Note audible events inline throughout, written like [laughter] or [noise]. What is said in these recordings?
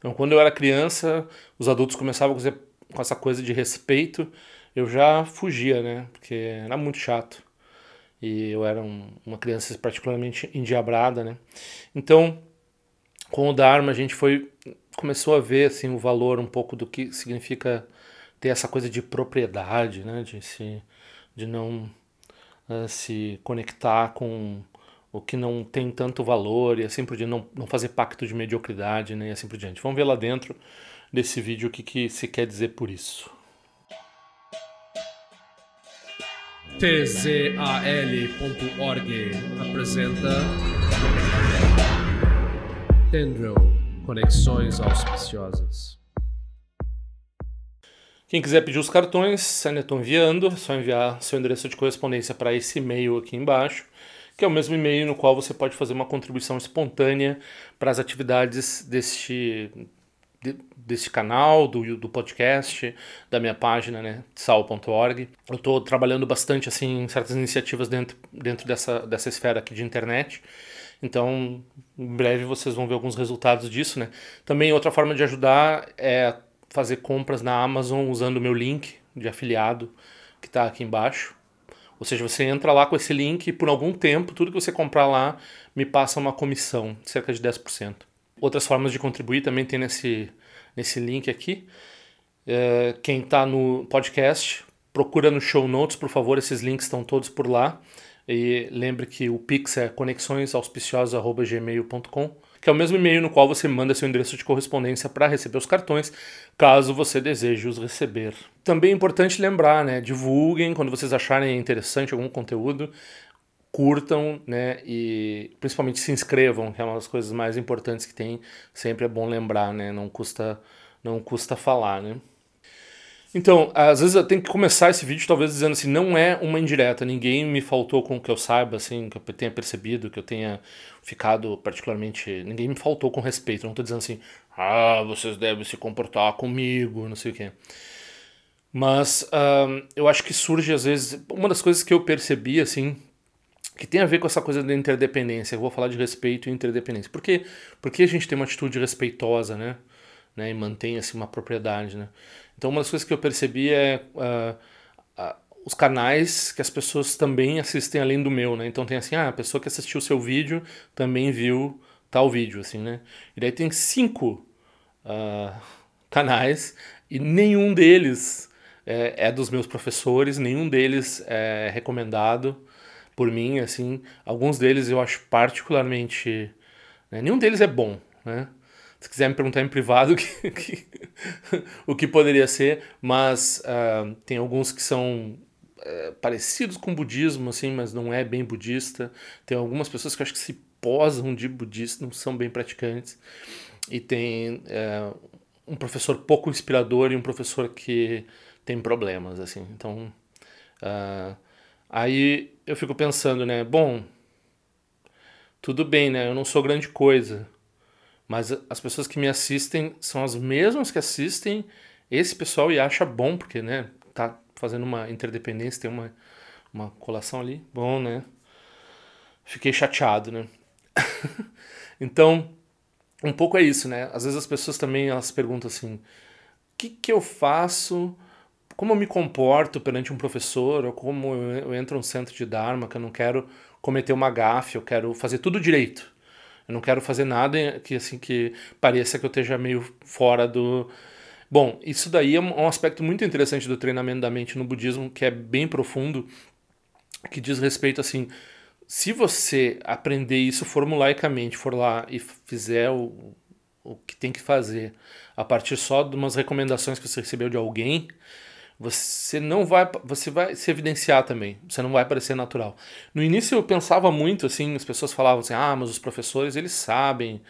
Então, quando eu era criança, os adultos começavam com essa coisa de respeito, eu já fugia, né? Porque era muito chato. E eu era um, uma criança particularmente endiabrada, né? Então, com o Dharma, a gente foi começou a ver assim o valor um pouco do que significa ter essa coisa de propriedade, né? De se de não uh, se conectar com o que não tem tanto valor e assim por diante, não, não fazer pacto de mediocridade né, e assim por diante. Vamos ver lá dentro desse vídeo o que, que se quer dizer por isso. tzal.org apresenta Tendril Conexões Auspiciosas. Quem quiser pedir os cartões, ainda estou enviando, é só enviar seu endereço de correspondência para esse e-mail aqui embaixo que é o mesmo e-mail no qual você pode fazer uma contribuição espontânea para as atividades deste, de, deste canal, do, do podcast, da minha página, né, sal.org. Eu estou trabalhando bastante assim, em certas iniciativas dentro, dentro dessa, dessa esfera aqui de internet. Então, em breve vocês vão ver alguns resultados disso, né? Também outra forma de ajudar é fazer compras na Amazon usando o meu link de afiliado que está aqui embaixo. Ou seja, você entra lá com esse link e por algum tempo, tudo que você comprar lá me passa uma comissão, cerca de 10%. Outras formas de contribuir também tem nesse, nesse link aqui. É, quem está no podcast, procura no show notes, por favor, esses links estão todos por lá. E lembre que o Pix é conexõesauspiciosas.gmail.com que é o mesmo e-mail no qual você manda seu endereço de correspondência para receber os cartões, caso você deseje os receber. Também é importante lembrar, né, divulguem quando vocês acharem interessante algum conteúdo, curtam, né, e principalmente se inscrevam, que é uma das coisas mais importantes que tem, sempre é bom lembrar, né, não custa não custa falar, né? Então, às vezes eu tenho que começar esse vídeo talvez dizendo assim, não é uma indireta, ninguém me faltou com o que eu saiba, assim, que eu tenha percebido, que eu tenha ficado particularmente, ninguém me faltou com respeito, não estou dizendo assim, ah, vocês devem se comportar comigo, não sei o quê. Mas uh, eu acho que surge às vezes, uma das coisas que eu percebi, assim, que tem a ver com essa coisa da interdependência, eu vou falar de respeito e interdependência. Por quê? Porque a gente tem uma atitude respeitosa, né? Né? E mantém, assim, uma propriedade, né? Então, uma das coisas que eu percebi é uh, uh, os canais que as pessoas também assistem além do meu, né? Então tem assim, ah, a pessoa que assistiu o seu vídeo também viu tal vídeo, assim, né? E daí tem cinco uh, canais e nenhum deles é, é, dos meus professores, nenhum deles é recomendado por mim, assim. Alguns deles eu acho particularmente... Né? Nenhum deles é bom, né? Se quiser me perguntar em privado [laughs] que, que, o que poderia ser, mas uh, tem alguns que são uh, parecidos com o budismo, assim, mas não é bem budista. Tem algumas pessoas que acho que se posam de budista, não são bem praticantes. E tem uh, um professor pouco inspirador e um professor que tem problemas, assim. Então, uh, aí eu fico pensando, né? Bom, tudo bem, né? Eu não sou grande coisa mas as pessoas que me assistem são as mesmas que assistem esse pessoal e acha bom, porque, né, tá fazendo uma interdependência, tem uma, uma colação ali. Bom, né? Fiquei chateado, né? [laughs] então, um pouco é isso, né? Às vezes as pessoas também elas perguntam assim: o que, que eu faço? Como eu me comporto perante um professor? Ou como eu entro num centro de Dharma que eu não quero cometer uma gafe, eu quero fazer tudo direito. Eu não quero fazer nada que assim que pareça que eu esteja meio fora do. Bom, isso daí é um aspecto muito interessante do treinamento da mente no budismo, que é bem profundo, que diz respeito assim, se você aprender isso formulaicamente, for lá e fizer o, o que tem que fazer a partir só de umas recomendações que você recebeu de alguém, você não vai você vai se evidenciar também você não vai parecer natural. No início eu pensava muito assim as pessoas falavam assim ah mas os professores eles sabem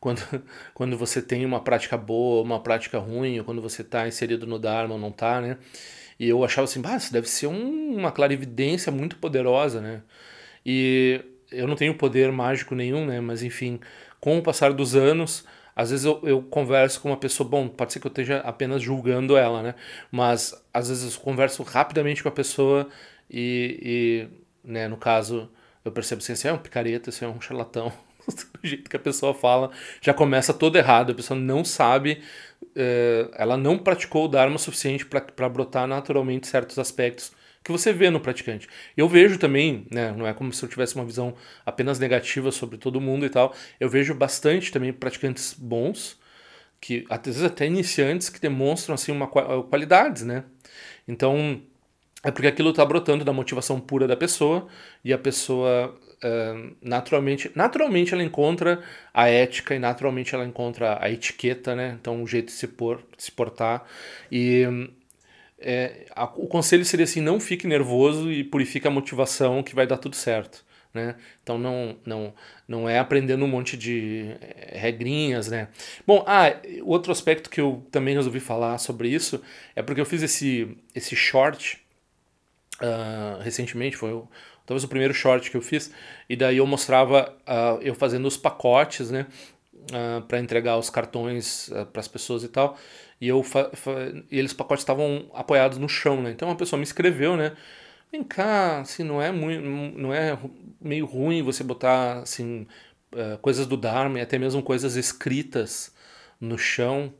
quando, [laughs] quando você tem uma prática boa uma prática ruim ou quando você está inserido no dharma ou não está né? E eu achava assim bah, isso deve ser um, uma clarividência muito poderosa né? E eu não tenho poder mágico nenhum né? Mas enfim com o passar dos anos às vezes eu, eu converso com uma pessoa, bom, pode ser que eu esteja apenas julgando ela, né? Mas às vezes eu converso rapidamente com a pessoa e, e né, no caso, eu percebo assim, esse é um picareta, esse é um charlatão, [laughs] do jeito que a pessoa fala, já começa todo errado. A pessoa não sabe, uh, ela não praticou o Dharma suficiente para brotar naturalmente certos aspectos que você vê no praticante. Eu vejo também, né, não é como se eu tivesse uma visão apenas negativa sobre todo mundo e tal, eu vejo bastante também praticantes bons, que às vezes até iniciantes, que demonstram assim uma qualidades, né? Então, é porque aquilo está brotando da motivação pura da pessoa e a pessoa uh, naturalmente, naturalmente ela encontra a ética e naturalmente ela encontra a etiqueta, né? Então o jeito de se, por, de se portar e é, a, o conselho seria assim, não fique nervoso e purifique a motivação que vai dar tudo certo. Né? Então não, não, não é aprendendo um monte de eh, regrinhas, né? Bom, ah, outro aspecto que eu também resolvi falar sobre isso é porque eu fiz esse, esse short uh, recentemente, foi o, talvez o primeiro short que eu fiz, e daí eu mostrava uh, eu fazendo os pacotes, né? Uh, para entregar os cartões para as pessoas e tal. E eu e eles pacotes estavam apoiados no chão, né? Então uma pessoa me escreveu, né? Vem cá, assim, não é muito, não é meio ruim você botar assim uh, coisas do Dharma e até mesmo coisas escritas no chão.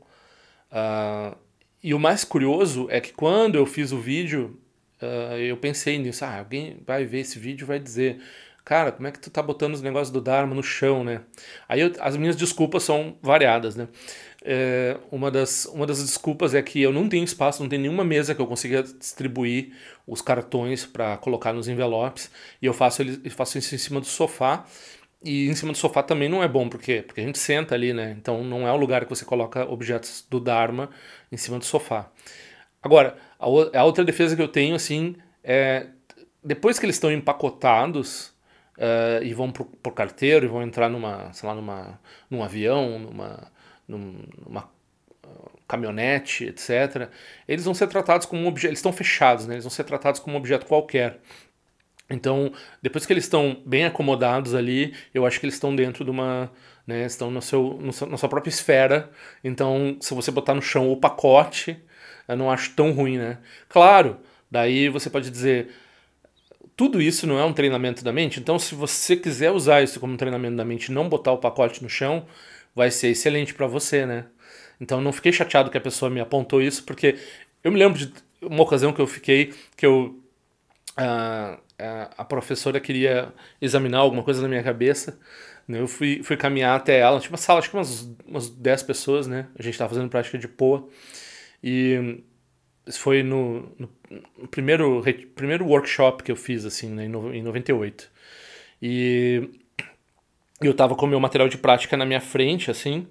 Uh, e o mais curioso é que quando eu fiz o vídeo, uh, eu pensei nisso. Ah, alguém vai ver esse vídeo e vai dizer cara, como é que tu tá botando os negócios do Dharma no chão, né? Aí eu, as minhas desculpas são variadas, né? É, uma, das, uma das desculpas é que eu não tenho espaço, não tem nenhuma mesa que eu consiga distribuir os cartões para colocar nos envelopes e eu faço, eu faço isso em cima do sofá. E em cima do sofá também não é bom, por quê? Porque a gente senta ali, né? Então não é o lugar que você coloca objetos do Dharma em cima do sofá. Agora, a, a outra defesa que eu tenho, assim, é depois que eles estão empacotados, uh, e vão pro, pro carteiro e vão entrar numa, sei lá, numa, num avião, numa, numa caminhonete, etc., eles vão ser tratados como um objeto, eles estão fechados, né? eles vão ser tratados como um objeto qualquer. Então, depois que eles estão bem acomodados ali, eu acho que eles estão dentro de uma. Né, estão no seu, no seu, na sua própria esfera. Então, se você botar no chão o pacote, eu não acho tão ruim, né? Claro, daí você pode dizer. Tudo isso não é um treinamento da mente, então se você quiser usar isso como um treinamento da mente e não botar o pacote no chão, vai ser excelente para você, né? Então não fiquei chateado que a pessoa me apontou isso, porque eu me lembro de uma ocasião que eu fiquei, que eu. Uh, uh, a professora queria examinar alguma coisa na minha cabeça. Né? Eu fui, fui caminhar até ela, tinha uma sala, acho que umas, umas 10 pessoas, né? A gente estava fazendo prática de POA. E isso foi no, no, primeiro, primeiro workshop que eu fiz, assim, né, em 98. E eu tava com o meu material de prática na minha frente, assim,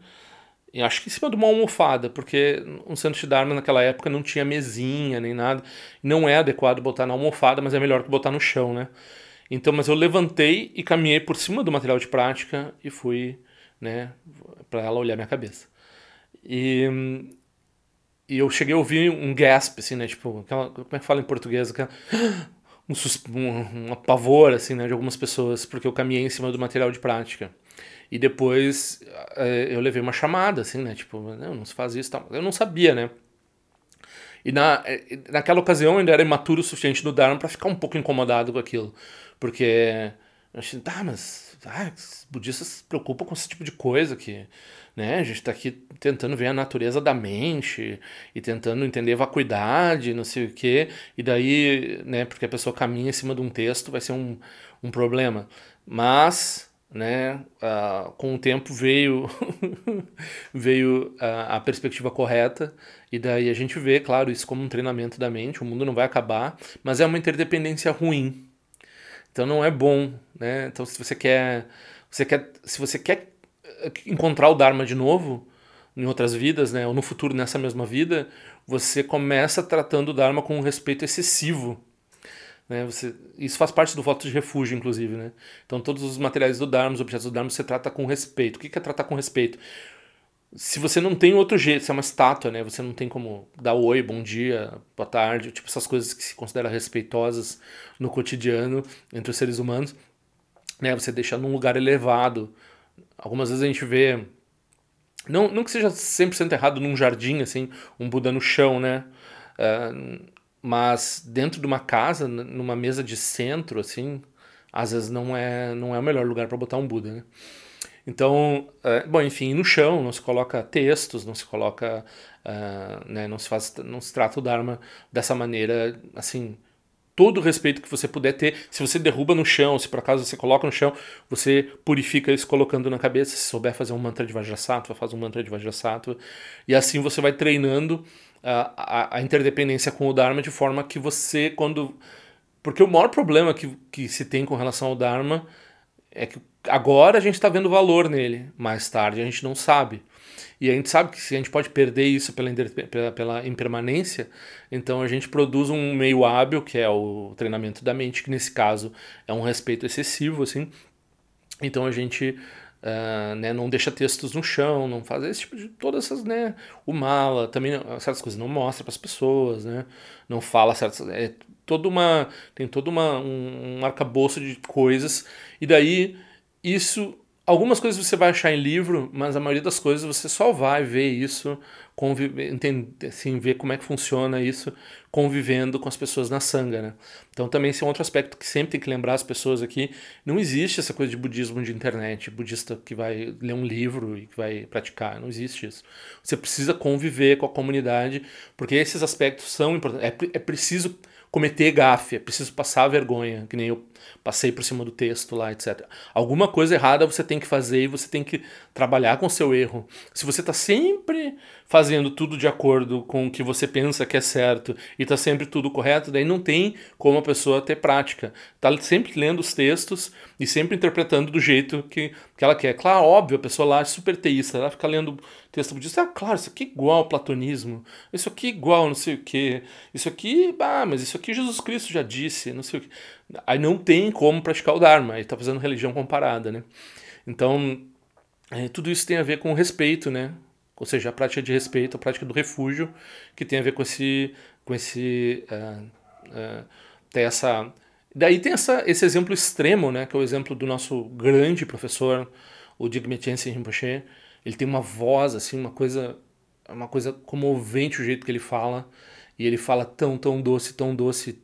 e acho que em cima de uma almofada, porque um centro de Dharma naquela época não tinha mesinha nem nada. Não é adequado botar na almofada, mas é melhor que botar no chão, né? Então, mas eu levantei e caminhei por cima do material de prática e fui, né, para ela olhar minha cabeça. E, e eu cheguei a ouvir um gasp, assim, né, tipo, aquela, como é que fala em português? Aquela, [gasps] um, um, pavor, assim, né, de algumas pessoas, porque eu caminhei em cima do material de prática. E depois é, eu levei uma chamada, assim, né? Tipo, não, não se faz isso tal. Eu não sabia, né? E na, eh, naquela ocasião eu ainda era imaturo o suficiente do Dharma para ficar um pouco incomodado com aquilo. Porque eu achei, tá, mas ah, os budistas se preocupam com esse tipo de coisa que né, a gente está aqui tentando ver a natureza da mente e tentando entender vacuidade, não sei o quê. E daí, né, porque a pessoa caminha em cima de um texto vai ser um, um problema. Mas né? Uh, com o tempo veio [laughs] veio a, a, perspectiva correta e daí a gente vê, claro, isso como um treinamento da mente. O mundo não vai acabar, mas é uma interdependência ruim. Então não é bom, né? Então se você quer, você quer, se você quer eh, encontrar o Dharma de novo em outras vidas, né? Ou no futuro nessa mesma vida, você começa tratando o Dharma com um respeito excessivo né? Você, isso faz parte do voto de refúgio, inclusive. Né? Então, todos os materiais do Dharma, os objetos do Dharma, você trata com respeito. O que é tratar com respeito? Se você não tem outro jeito, se é uma estátua, né? Você não tem como dar oi, bom dia, boa tarde, tipo essas coisas que se consideram respeitosas no cotidiano entre os seres humanos, né? Você deixa num lugar elevado. Algumas vezes a gente vê não, não que seja 100% errado num jardim, assim, um Buda no chão, né? Uh, mas dentro de uma casa, numa mesa de centro, assim, às vezes não é, não é o melhor lugar para botar um Buda, né? Então, é, bom, enfim, no chão não se coloca textos, não se coloca, uh, né, não se faz, não se trata o Dharma dessa maneira, assim, todo o respeito que você puder ter. Se você derruba no chão, se por acaso você coloca no chão, você purifica isso colocando na cabeça. Se souber fazer um mantra de Vajrasattva, faz um mantra de Vajrasattva. E assim você vai treinando a, a, a interdependência com o Dharma de forma que você, quando. Porque o maior problema que, que se tem com relação ao Dharma é que agora a gente está vendo valor nele, mais tarde a gente não sabe. E a gente sabe que se a gente pode perder isso pela, pela, pela impermanência, então a gente produz um meio hábil, que é o treinamento da mente, que nesse caso é um respeito excessivo, assim. Então a gente uh, né, não deixa textos no chão, não faz esse tipo de todas essas, né, o mala, também certas coisas não mostra para as pessoas, né, não fala certas, é toda uma tem todo uma um, um arcabouço de coisas e daí isso Algumas coisas você vai achar em livro, mas a maioria das coisas você só vai ver isso, entender, assim, ver como é que funciona isso convivendo com as pessoas na sanga, né? Então também esse é um outro aspecto que sempre tem que lembrar as pessoas aqui, não existe essa coisa de budismo de internet, budista que vai ler um livro e que vai praticar, não existe isso. Você precisa conviver com a comunidade, porque esses aspectos são importantes, é, é preciso cometer gafe, é preciso passar vergonha, que nem eu passei por cima do texto lá, etc. Alguma coisa errada você tem que fazer e você tem que trabalhar com o seu erro. Se você está sempre fazendo tudo de acordo com o que você pensa que é certo e está sempre tudo correto, daí não tem como a pessoa ter prática. Está sempre lendo os textos e sempre interpretando do jeito que, que ela quer. Claro, óbvio, a pessoa lá é super teísta, ela fica lendo texto budista, ah, claro, isso aqui é igual ao platonismo, isso aqui é igual não sei o que, isso aqui, ah, mas isso aqui Jesus Cristo já disse, não sei o que. Aí não tem como praticar o Dharma, aí está fazendo religião comparada, né? Então, é, tudo isso tem a ver com respeito, né? Ou seja, a prática de respeito, a prática do refúgio, que tem a ver com esse, com esse, uh, uh, ter essa, daí tem essa, esse exemplo extremo, né? Que é o exemplo do nosso grande professor, o Digme Rinpoche. Ele tem uma voz assim, uma coisa, uma coisa comovente o jeito que ele fala, e ele fala tão, tão doce, tão doce,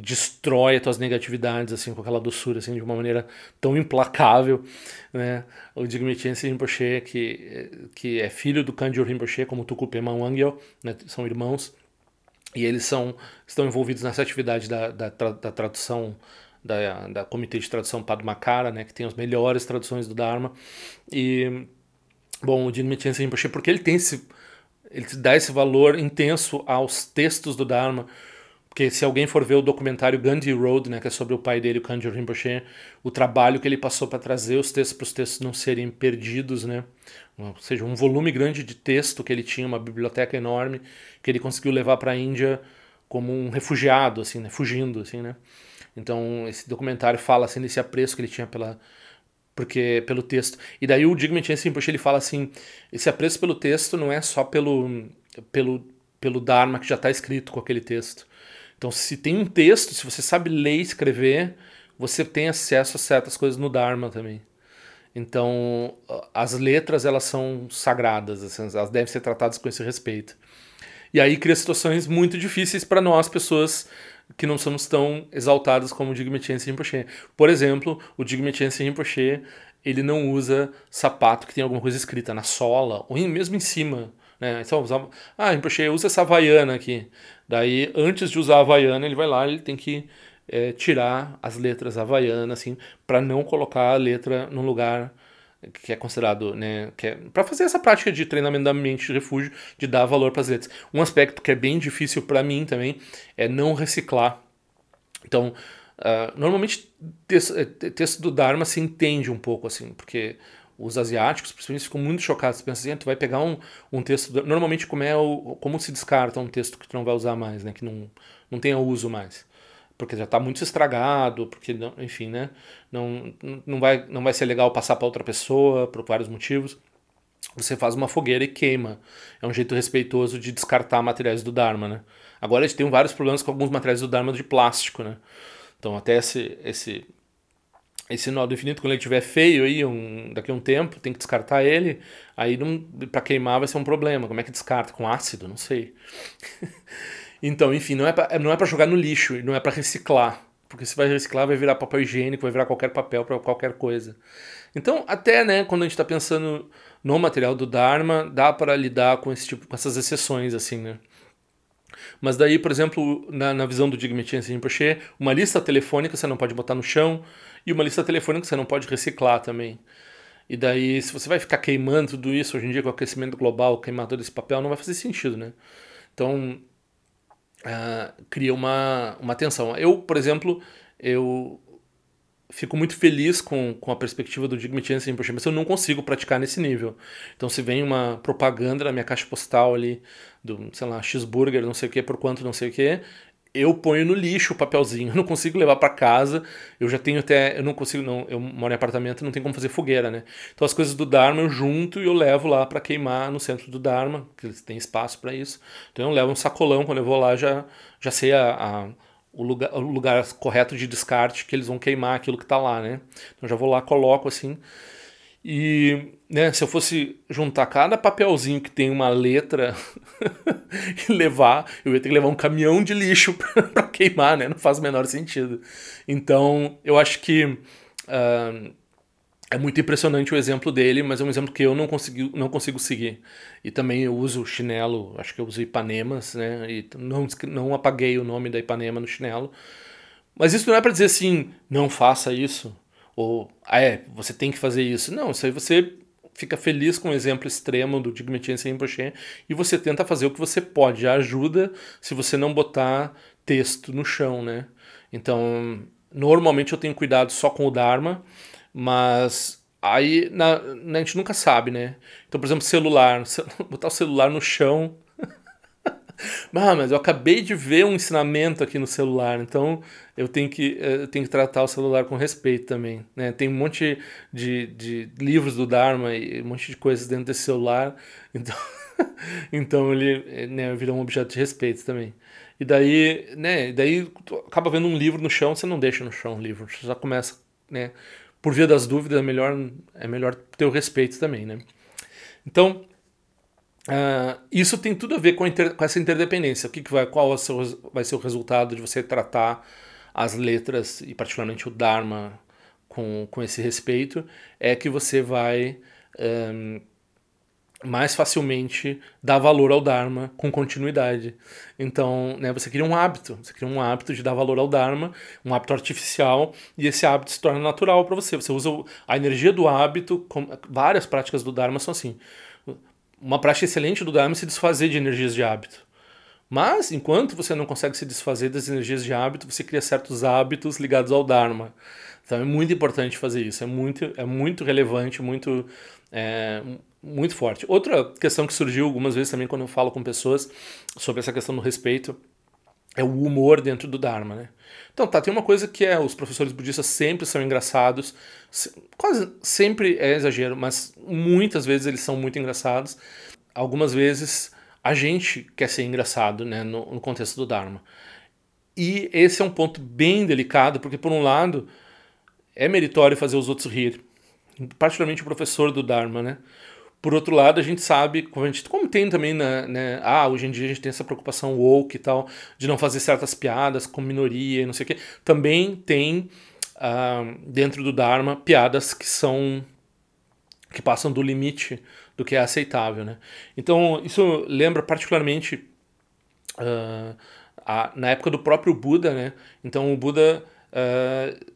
destrói as tuas negatividades assim com aquela doçura assim de uma maneira tão implacável né? O Digme Rinpoche que que é filho do Kanjur Rinpoche como Tuku Pema Wangyal né, são irmãos. E eles são estão envolvidos nessa atividade da, da, da tradução da, da Comitê de Tradução Padmakara né? Que tem as melhores traduções do Dharma. E bom o Digme Rinpoche porque ele tem esse ele dá esse valor intenso aos textos do Dharma porque se alguém for ver o documentário Gandhi Road, né, que é sobre o pai dele, o Kanjur Rinpoche, o trabalho que ele passou para trazer os textos para os textos não serem perdidos, né? Ou seja, um volume grande de texto que ele tinha, uma biblioteca enorme, que ele conseguiu levar para a Índia como um refugiado, assim, né, fugindo, assim, né? Então, esse documentário fala assim desse apreço que ele tinha pela porque pelo texto. E daí o Digman Chense Rinpoche ele fala assim, esse apreço pelo texto não é só pelo pelo pelo dharma que já está escrito com aquele texto então, se tem um texto, se você sabe ler e escrever, você tem acesso a certas coisas no Dharma também. Então, as letras elas são sagradas, assim, elas devem ser tratadas com esse respeito. E aí cria situações muito difíceis para nós, pessoas que não somos tão exaltadas como o Digme Chense Rinpoche. Por exemplo, o Digme Chense Rinpoche, ele não usa sapato que tem alguma coisa escrita na sola, ou mesmo em cima. Né? Então, usava, ah, Rinpoche, usa essa havaiana aqui. Daí, antes de usar a Havaiana, ele vai lá, ele tem que é, tirar as letras Havaiana, assim, para não colocar a letra num lugar que é considerado, né, que é, para fazer essa prática de treinamento da mente de refúgio, de dar valor para as letras. Um aspecto que é bem difícil para mim também é não reciclar. Então, uh, normalmente texto, é, texto do Dharma se entende um pouco assim, porque os asiáticos, principalmente, ficam muito chocados. Pensam assim, ah, tu vai pegar um, um texto. Normalmente, como, é o, como se descarta um texto que tu não vai usar mais, né? Que não, não tenha uso mais. Porque já está muito estragado, porque, não, enfim, né? Não, não, vai, não vai ser legal passar para outra pessoa, por vários motivos. Você faz uma fogueira e queima. É um jeito respeitoso de descartar materiais do Dharma, né? Agora gente tem vários problemas com alguns materiais do Dharma de plástico, né? Então, até esse, esse esse nó do infinito, quando ele estiver feio aí, um, daqui a um tempo, tem que descartar ele, aí para queimar vai ser um problema. Como é que descarta? Com ácido? Não sei. [laughs] então, enfim, não é para é jogar no lixo, não é para reciclar. porque se vai reciclar vai virar papel higiênico, vai virar qualquer papel para qualquer coisa. Então, até, né, quando a gente está pensando no material do Dharma, dá para lidar com esse tipo, com essas exceções, assim, né? Mas daí, por exemplo, na, na visão do Digmetian Rinpoche, uma lista telefônica você não pode botar no chão e uma lista telefônica você não pode reciclar também. E daí, se você vai ficar queimando tudo isso, hoje em dia com o aquecimento global, queimar todo esse papel, não vai fazer sentido, né? Então, uh, cria uma, uma tensão. Eu, por exemplo, eu fico muito feliz com, com a perspectiva do Digmitian Rinpoche, mas eu não consigo praticar nesse nível. Então, se vem uma propaganda na minha caixa postal ali, do, sei lá, cheeseburger, não sei o que, por quanto não sei o que, eu ponho no lixo o papelzinho, [laughs] eu não consigo levar para casa, eu já tenho até, eu não consigo, não, eu moro em apartamento, não tem como fazer fogueira, né? Então as coisas do Dharma eu junto e eu levo lá para queimar no centro do Dharma, que eles têm espaço para isso. Então eu levo um sacolão, quando eu vou lá já, já sei a, a o, lugar, o lugar correto de descarte que eles vão queimar aquilo que está lá, né? Então já vou lá, coloco assim, e né, se eu fosse juntar cada papelzinho que tem uma letra [laughs] e levar, eu ia ter que levar um caminhão de lixo [laughs] para queimar, né? Não faz o menor sentido. Então, eu acho que uh, é muito impressionante o exemplo dele, mas é um exemplo que eu não consigo, não consigo seguir. E também eu uso chinelo, acho que eu uso Ipanemas, né? E não, não apaguei o nome da Ipanema no chinelo. Mas isso não é para dizer assim, não faça isso ou, ah, é, você tem que fazer isso. Não, isso aí você fica feliz com o exemplo extremo do Digmetian Rinpoche e você tenta fazer o que você pode. Ajuda se você não botar texto no chão, né? Então, normalmente eu tenho cuidado só com o Dharma, mas aí na, a gente nunca sabe, né? Então, por exemplo, celular, [laughs] botar o celular no chão ah, mas eu acabei de ver um ensinamento aqui no celular, então eu tenho que, eh, eu tenho que tratar o celular com respeito também. Né? Tem um monte de, de livros do Dharma e um monte de coisas dentro desse celular, [laughs] então, então ele eh, né, virou um objeto de respeito também. E daí, né, daí acaba vendo um livro no chão, você não deixa no chão o livro, você já começa, né, por via das dúvidas, é melhor, é melhor ter o respeito também, né. Então, Uh, isso tem tudo a ver com, inter, com essa interdependência. O que, que vai, qual vai ser, o, resultado de você tratar as letras e particularmente o Dharma com, com esse respeito? É que você vai um, mais facilmente dar valor ao Dharma com continuidade. Então, né, você cria um hábito, você cria um hábito de dar valor ao Dharma, um hábito artificial, e esse hábito se torna natural para você. Você usa a energia do hábito, com, várias práticas do Dharma são assim uma prática excelente do Dharma é se desfazer de energias de hábito. Mas, enquanto você não consegue se desfazer das energias de hábito, você cria certos hábitos ligados ao Dharma. Então é muito importante fazer isso, é muito, é muito relevante, muito, é, muito forte. Outra questão que surgiu algumas vezes também quando eu falo com pessoas sobre essa questão do respeito é o humor dentro do Dharma, né? Então, tá, tem uma coisa que é, os professores budistas sempre são engraçados, quase sempre é exagero, mas muitas vezes eles são muito engraçados. Algumas vezes a gente quer ser engraçado, né, no, no contexto do Dharma. E esse é um ponto bem delicado, porque por um lado é meritório fazer os outros rir, particularmente o professor do Dharma, né? Por outro lado, a gente sabe, como, gente, como tem também, né, né, ah, hoje em dia a gente tem essa preocupação woke e tal, de não fazer certas piadas com minoria e não sei o quê. Também tem, uh, dentro do Dharma, piadas que são, que passam do limite do que é aceitável, né. Então, isso lembra particularmente uh, a, na época do próprio Buda, né. Então, o Buda, uh,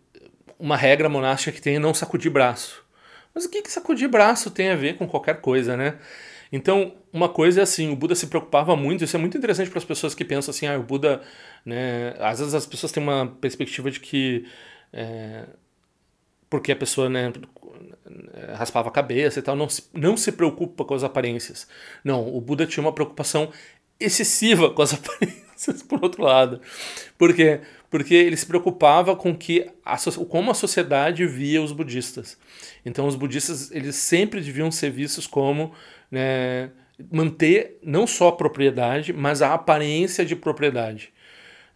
uma regra monástica que tem é não sacudir braço. Mas o que, que sacudir braço tem a ver com qualquer coisa, né? Então, uma coisa é assim, o Buda se preocupava muito, isso é muito interessante para as pessoas que pensam assim, ah, o Buda, né, às vezes as pessoas têm uma perspectiva de que é, porque a pessoa, né, raspava a cabeça e tal, não se, não se preocupa com as aparências. Não, o Buda tinha uma preocupação excessiva com as [laughs] aparências, por outro lado. Por quê? Porque ele se preocupava com que a, como a sociedade via os budistas. Então os budistas eles sempre deviam ser vistos como né, manter não só a propriedade, mas a aparência de propriedade.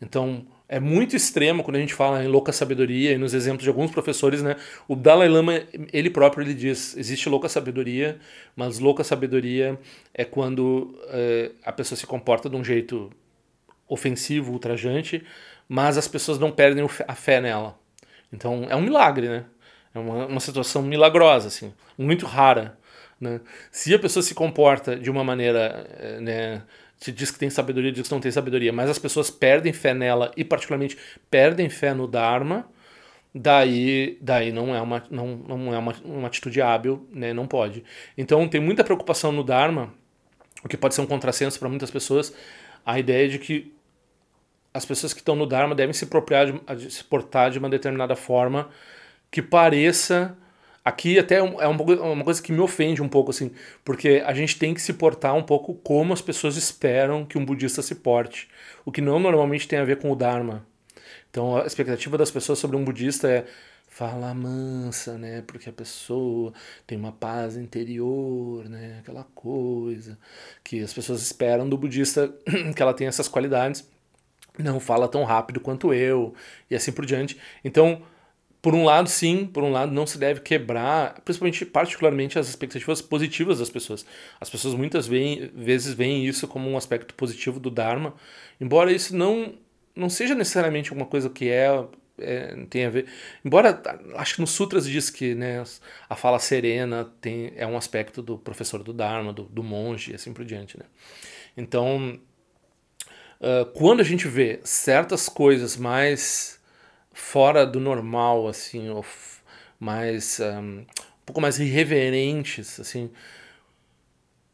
Então é muito extremo quando a gente fala em louca sabedoria e nos exemplos de alguns professores, né? O Dalai Lama, ele próprio, ele diz, existe louca sabedoria, mas louca sabedoria é quando é, a pessoa se comporta de um jeito ofensivo, ultrajante, mas as pessoas não perdem a fé nela. Então é um milagre, né? É uma, uma situação milagrosa, assim, muito rara. Né? Se a pessoa se comporta de uma maneira, eh, né, se diz que tem sabedoria, diz que não tem sabedoria, mas as pessoas perdem fé nela e particularmente perdem fé no Dharma, daí, daí não é uma, não, não é uma, uma atitude hábil, né? não pode. Então tem muita preocupação no Dharma, o que pode ser um contrassenso para muitas pessoas, a ideia de que as pessoas que estão no Dharma devem se, apropriar de, se portar de uma determinada forma que pareça Aqui até é, é uma coisa que me ofende um pouco, assim, porque a gente tem que se portar um pouco como as pessoas esperam que um budista se porte, o que não normalmente tem a ver com o Dharma. Então a expectativa das pessoas sobre um budista é fala mansa, né? Porque a pessoa tem uma paz interior, né? Aquela coisa que as pessoas esperam do budista [clears throat] que ela tenha essas qualidades. Não fala tão rápido quanto eu e assim por diante. Então por um lado, sim, por um lado, não se deve quebrar, principalmente, particularmente, as expectativas positivas das pessoas. As pessoas muitas veem, vezes veem isso como um aspecto positivo do Dharma, embora isso não, não seja necessariamente uma coisa que é, é tem a ver. Embora, acho que nos Sutras diz que né, a fala serena tem, é um aspecto do professor do Dharma, do, do monge e assim por diante. Né? Então, uh, quando a gente vê certas coisas mais fora do normal, assim, ou mais um, um pouco mais irreverentes, assim.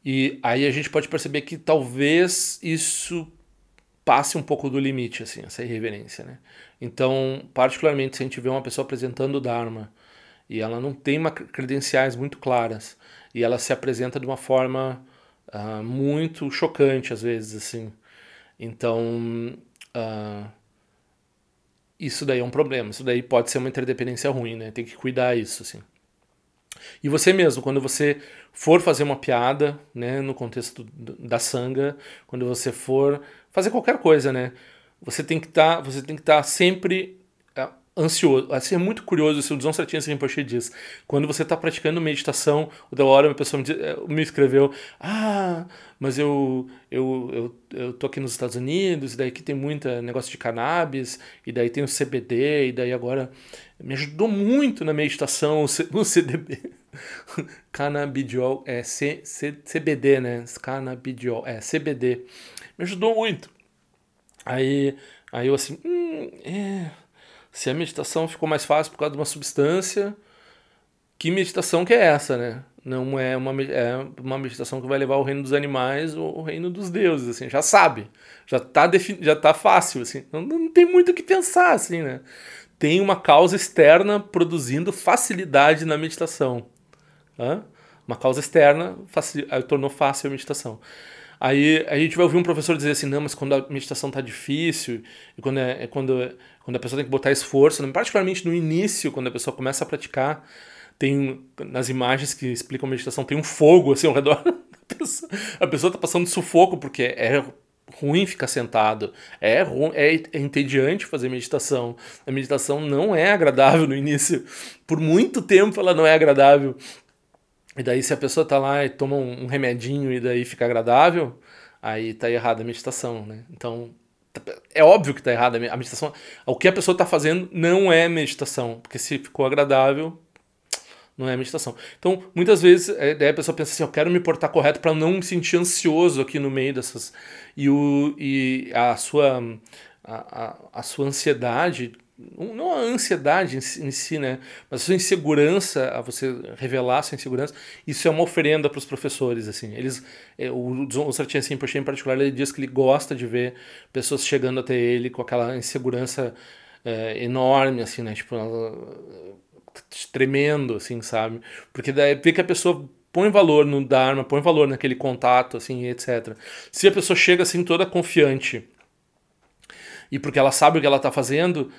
E aí a gente pode perceber que talvez isso passe um pouco do limite, assim, essa irreverência, né? Então, particularmente se a gente vê uma pessoa apresentando o Dharma e ela não tem uma credenciais muito claras e ela se apresenta de uma forma uh, muito chocante às vezes, assim. Então, uh, isso daí é um problema. Isso daí pode ser uma interdependência ruim, né? Tem que cuidar isso, assim. E você mesmo, quando você for fazer uma piada, né, no contexto da sanga, quando você for fazer qualquer coisa, né, você tem que estar, tá, você tem que estar tá sempre ansioso. Assim, é muito curioso isso, o Dzon Certinho Rinpoche diz. Quando você está praticando meditação, da hora uma pessoa me, eh, me escreveu, ah, mas eu, eu, eu, eu tô aqui nos Estados Unidos, e daí aqui tem muita negócio de cannabis, e daí tem o CBD, e daí agora me ajudou muito na meditação o CDB. [laughs] Cannabidiol, é C, C, CBD, né? Cannabidiol, é CBD. Me ajudou muito. Aí, aí eu assim, hum, é se a meditação ficou mais fácil por causa de uma substância, que meditação que é essa, né? Não é uma, é uma meditação que vai levar ao reino dos animais ou ao reino dos deuses, assim, já sabe, já tá, já tá fácil, assim, não, não tem muito o que pensar, assim, né? Tem uma causa externa produzindo facilidade na meditação. Hã? Uma causa externa facil, tornou fácil a meditação. Aí a gente vai ouvir um professor dizer assim, não, mas quando a meditação tá difícil, e quando, é, é quando, quando a pessoa tem que botar esforço, particularmente no início, quando a pessoa começa a praticar, tem nas imagens que explicam meditação, tem um fogo assim ao redor [laughs] da pessoa. A pessoa tá passando sufoco porque é ruim ficar sentado, é, ruim, é, é entediante fazer meditação. A meditação não é agradável no início. Por muito tempo ela não é agradável. E daí, se a pessoa tá lá e toma um, remedinho e daí fica agradável, aí tá errada a meditação, né? Então, é óbvio que tá errada a meditação. O que a pessoa tá fazendo não é meditação, porque se ficou agradável, não é meditação. Então, muitas vezes, é, a pessoa pensa assim, eu quero me portar correto para não me sentir ansioso aqui no meio dessas... E, o, e a, sua, a, a, a sua ansiedade não a ansiedade em si, né? Mas a sua insegurança, a você revelar a sua insegurança, isso é uma oferenda para os professores, assim. Eles, é, o, o assim, em particular, ele diz que ele gosta de ver pessoas chegando até ele com aquela insegurança é, enorme, assim, né? Tipo, tremendo, assim, sabe? Porque daí vê que a pessoa põe valor no Dharma, põe valor naquele contato, assim, etc. Se a pessoa chega, assim, toda confiante e porque ela sabe o que ela está fazendo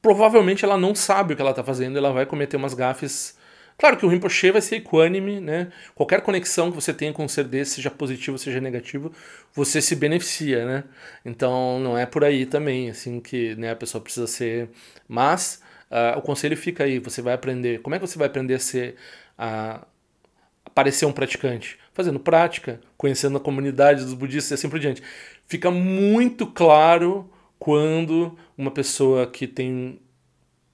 provavelmente ela não sabe o que ela está fazendo, ela vai cometer umas gafes. Claro que o Rinpoche vai ser equânime, né? Qualquer conexão que você tenha com um ser desse, seja positivo, seja negativo, você se beneficia, né? Então não é por aí também, assim, que né, a pessoa precisa ser. Mas uh, o conselho fica aí, você vai aprender. Como é que você vai aprender a ser. A, a parecer um praticante? Fazendo prática, conhecendo a comunidade dos budistas e assim por diante. Fica muito claro quando uma pessoa que tem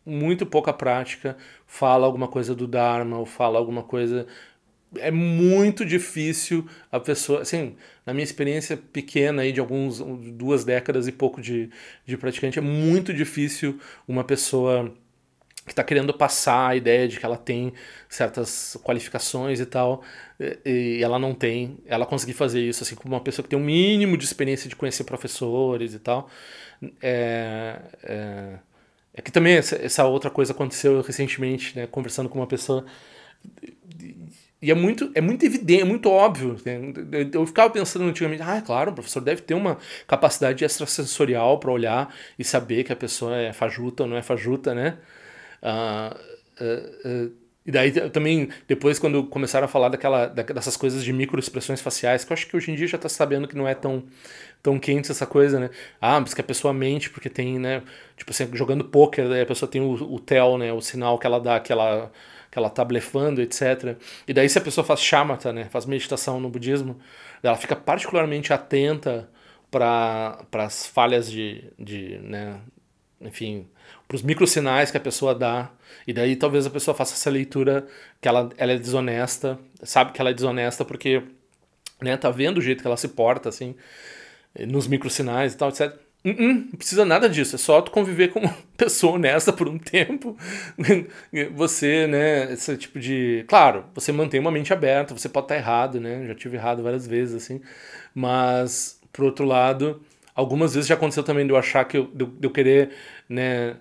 muito pouca prática fala alguma coisa do Dharma ou fala alguma coisa. É muito difícil a pessoa. Assim, na minha experiência pequena aí de alguns duas décadas e pouco de, de praticante, é muito difícil uma pessoa que está querendo passar a ideia de que ela tem certas qualificações e tal, e ela não tem, ela conseguir fazer isso, assim, como uma pessoa que tem um mínimo de experiência de conhecer professores e tal, é, é, é que também essa, essa, outra coisa aconteceu recentemente, né, conversando com uma pessoa, e é muito, é muito evidente, é muito óbvio. Né? Eu ficava pensando antigamente, ah, é claro, o professor deve ter uma capacidade extrasensorial para olhar e saber que a pessoa é fajuta ou não é fajuta, né? Uh, uh, e daí também, depois, quando começaram a falar daquela, dessas coisas de microexpressões faciais, que eu acho que hoje em dia já está sabendo que não é tão, tão quente essa coisa, né? Ah, mas que a pessoa mente porque tem, né? Tipo assim, jogando pôquer, a pessoa tem o, o tel, né? O sinal que ela dá, que ela, que ela tá blefando, etc. E daí se a pessoa faz shamatha, né? Faz meditação no budismo, ela fica particularmente atenta para as falhas de, de, né? Enfim, para os microsinais que a pessoa dá. E daí talvez a pessoa faça essa leitura que ela, ela é desonesta, sabe que ela é desonesta porque né, tá vendo o jeito que ela se porta, assim, nos microsinais e tal, etc. Uh -uh, não precisa nada disso, é só tu conviver com [laughs] uma pessoa honesta por um tempo. [laughs] Você, né, esse tipo de. Claro, você mantém uma mente aberta, você pode estar errado, né? Já tive errado várias vezes, assim. Mas, por outro lado, algumas vezes já aconteceu também de eu achar que eu, de, eu querer, né,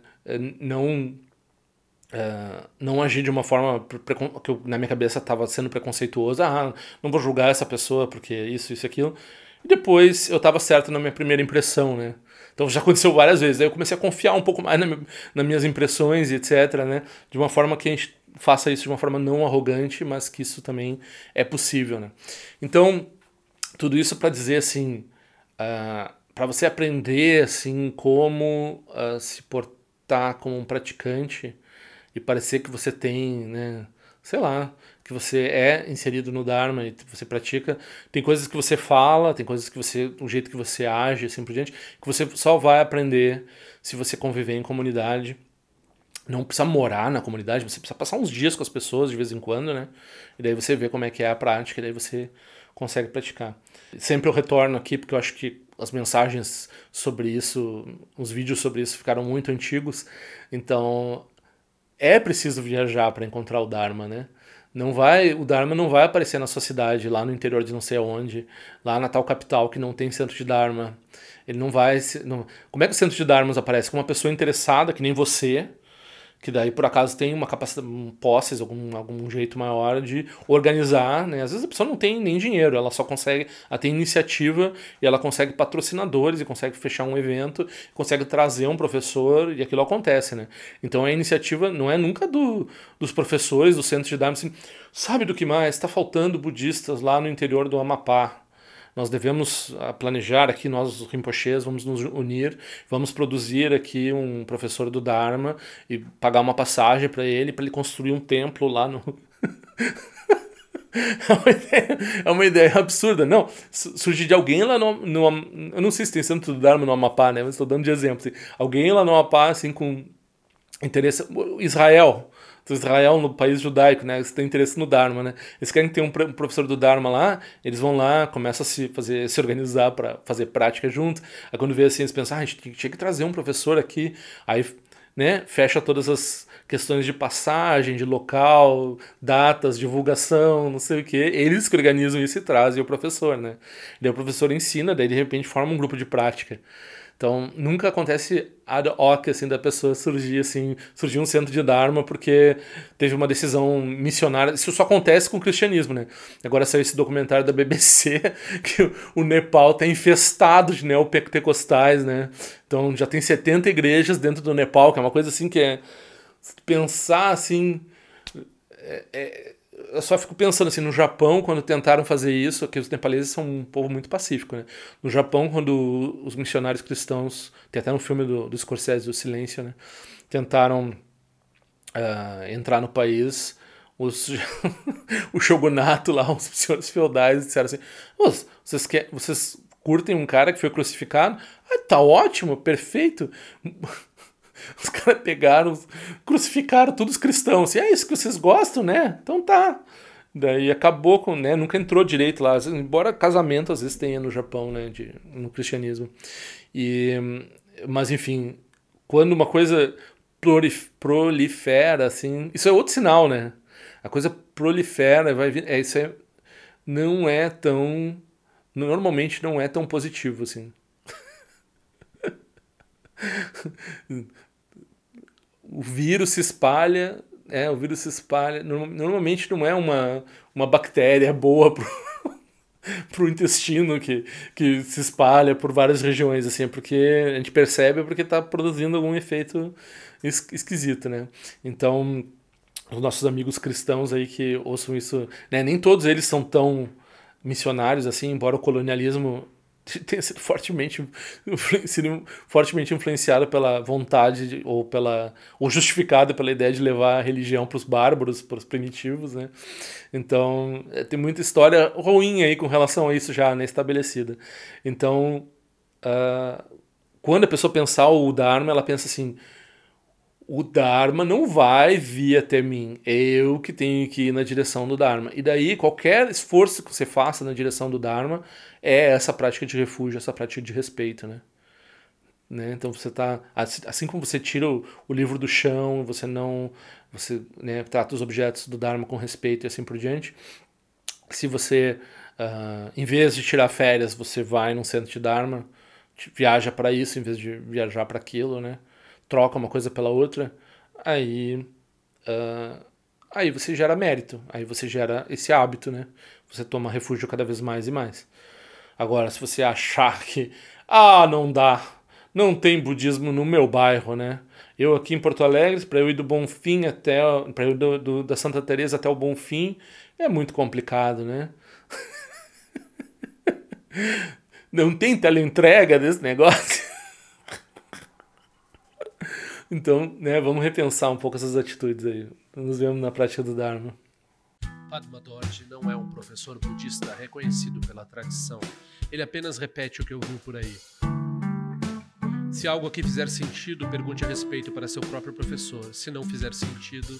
não Uh, não agir de uma forma que eu, na minha cabeça estava sendo preconceituoso. Ah, não vou julgar essa pessoa porque isso, isso, aquilo. E depois eu estava certo na minha primeira impressão, né? Então já aconteceu várias vezes. Aí eu comecei a confiar um pouco mais na, nas minhas impressões e etc, né? De uma forma que a gente faça isso de uma forma não arrogante, mas que isso também é possível, né? Então, tudo isso para dizer assim, uh, para você aprender assim como uh, se portar como um praticante e parecer que você tem, né, sei lá, que você é inserido no Dharma e você pratica, tem coisas que você fala, tem coisas que você, o jeito que você age, assim por diante, que você só vai aprender se você conviver em comunidade. Não precisa morar na comunidade, você precisa passar uns dias com as pessoas de vez em quando, né? E daí você vê como é que é a prática, e daí você consegue praticar. Sempre eu retorno aqui porque eu acho que as mensagens sobre isso, os vídeos sobre isso ficaram muito antigos, então é preciso viajar para encontrar o Dharma, né? Não vai, o Dharma não vai aparecer na sua cidade, lá no interior de não sei onde, lá na tal capital que não tem centro de Dharma. Ele não vai. Não, como é que o centro de Dharmas aparece? Com uma pessoa interessada, que nem você, que daí por acaso tem uma capacidade, posses, algum, algum jeito maior de organizar, né? Às vezes a pessoa não tem nem dinheiro, ela só consegue, ela tem iniciativa e ela consegue patrocinadores e consegue fechar um evento, consegue trazer um professor e aquilo acontece, né? Então a iniciativa não é nunca do, dos professores do centro de Dharma, assim, sabe do que mais? Está faltando budistas lá no interior do Amapá, nós devemos ah, planejar aqui, nós os Rinpoches, vamos nos unir, vamos produzir aqui um professor do Dharma e pagar uma passagem para ele, para ele construir um templo lá no. [laughs] É uma, ideia, é uma ideia absurda. Não, surge de alguém lá no, no. Eu não sei se tem centro do Dharma no Amapá, né? Mas estou dando de exemplo. Assim, alguém lá no Amapá, assim, com interesse. Israel, Israel no país judaico, né? Eles têm interesse no Dharma, né? Eles querem ter um professor do Dharma lá, eles vão lá, começam a se fazer, se organizar para fazer prática junto. Aí quando vê assim, eles pensam, ah, a gente tinha que trazer um professor aqui. Aí, né, fecha todas as questões de passagem, de local, datas, divulgação, não sei o que. Eles que organizam isso e trazem o professor, né? Daí o professor ensina, daí de repente forma um grupo de prática. Então, nunca acontece ad hoc, assim, da pessoa surgir, assim, surgir um centro de Dharma porque teve uma decisão missionária. Isso só acontece com o cristianismo, né? Agora saiu esse documentário da BBC [laughs] que o Nepal está infestado de neopentecostais, né? Então, já tem 70 igrejas dentro do Nepal, que é uma coisa, assim, que é... Pensar, assim... É, é, eu só fico pensando assim, no Japão, quando tentaram fazer isso, que os nepaleses são um povo muito pacífico, né? No Japão, quando os missionários cristãos, tem até no filme do, do Scorsese, O Silêncio, né? Tentaram uh, entrar no país, os, [laughs] o shogunato lá, os senhores feudais disseram assim, vocês, quer, vocês curtem um cara que foi crucificado. Ah, tá ótimo, perfeito. [laughs] Os caras pegaram, crucificaram todos os cristãos. Assim, é isso que vocês gostam, né? Então tá. Daí acabou com, né? Nunca entrou direito lá. Embora casamento às vezes tenha no Japão, né? De, no cristianismo. E, mas enfim, quando uma coisa prolifera, assim. Isso é outro sinal, né? A coisa prolifera, vai vir. É, isso é, não é tão. Normalmente não é tão positivo, assim. [laughs] o vírus se espalha, é, o vírus se espalha. Normalmente não é uma, uma bactéria boa pro, [laughs] pro intestino que, que se espalha por várias regiões, assim, é porque a gente percebe porque está produzindo algum efeito esquisito, né? Então, os nossos amigos cristãos aí que ouçam isso, né? Nem todos eles são tão missionários assim, embora o colonialismo [laughs] tenha sido fortemente, sido fortemente influenciado pela vontade de, ou pela ou justificado pela ideia de levar a religião para os bárbaros, para os primitivos, né? Então é, tem muita história ruim aí com relação a isso já né, estabelecida. Então uh, quando a pessoa pensar o Dharma, ela pensa assim: o Dharma não vai vir até mim. Eu que tenho que ir na direção do Dharma. E daí, qualquer esforço que você faça na direção do Dharma é essa prática de refúgio, essa prática de respeito, né? né? Então você tá assim como você tira o, o livro do chão, você não você né, trata os objetos do Dharma com respeito e assim por diante. Se você uh, em vez de tirar férias, você vai num centro de Dharma, viaja para isso em vez de viajar para aquilo, né? troca uma coisa pela outra, aí, uh, aí você gera mérito, aí você gera esse hábito, né? Você toma refúgio cada vez mais e mais. Agora, se você achar que, ah, não dá, não tem budismo no meu bairro, né? Eu aqui em Porto Alegre, para eu ir do Bonfim até, para eu do, do, da Santa Teresa até o Bonfim, é muito complicado, né? [laughs] não tem teleentrega desse negócio. [laughs] Então, né, vamos repensar um pouco essas atitudes aí. Nos vemos na prática do Dharma. Padma Dorje não é um professor budista reconhecido pela tradição. Ele apenas repete o que ouviu por aí. Se algo aqui fizer sentido, pergunte a respeito para seu próprio professor. Se não fizer sentido,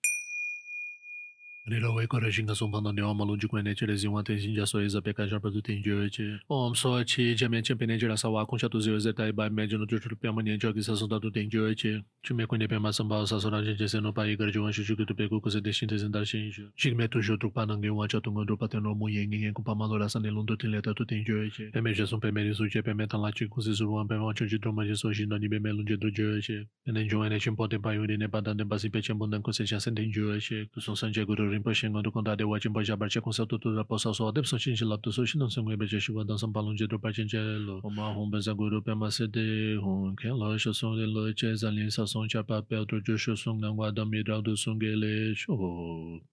Nila wei kore shinga songpa na niwa ma lonji kwen neche le zingwa ten shinja so eza peka sharpa du ten jio eche. Om so chi jamian chen peneche la sawa kong shatu zio eze tai e bai me jono jochul piyama nian jio ki sa songda du ten jio eche. Chu me kwen piyama samba sa sora jen jese no pa igar jiwan shu shukutu peku kuse de shin tezen dar shin shu. Shik me tu shu trukpa nang yuwa cha tunga drupa ten romu yen ngen ngen kumpa ma lo la san nilun du ten leta du ten jio eche. Peme je song peme ni su che peme tan la chi kuse su ruwan peme wancho ji droma je so shin no ni peme lun je du jio eche. Penen jiwa ne chen po ten pa yu ne pa dan ten pa si pe chen bundan kuse cha sen ten jio eche. Tu song san je guru rinpoche ngondu kondade wachin poja barche konsa tutu ra posa so adep so chinchi laptu so shinan sangwe beche shiwa dansan palung je drupa chinche lo. Oma hong benza guru pe ma se de hong ken lo sho song de lo che zan lin sa song cha pa pe otro jo sho song nangwa dam mi ra du song ge le sho.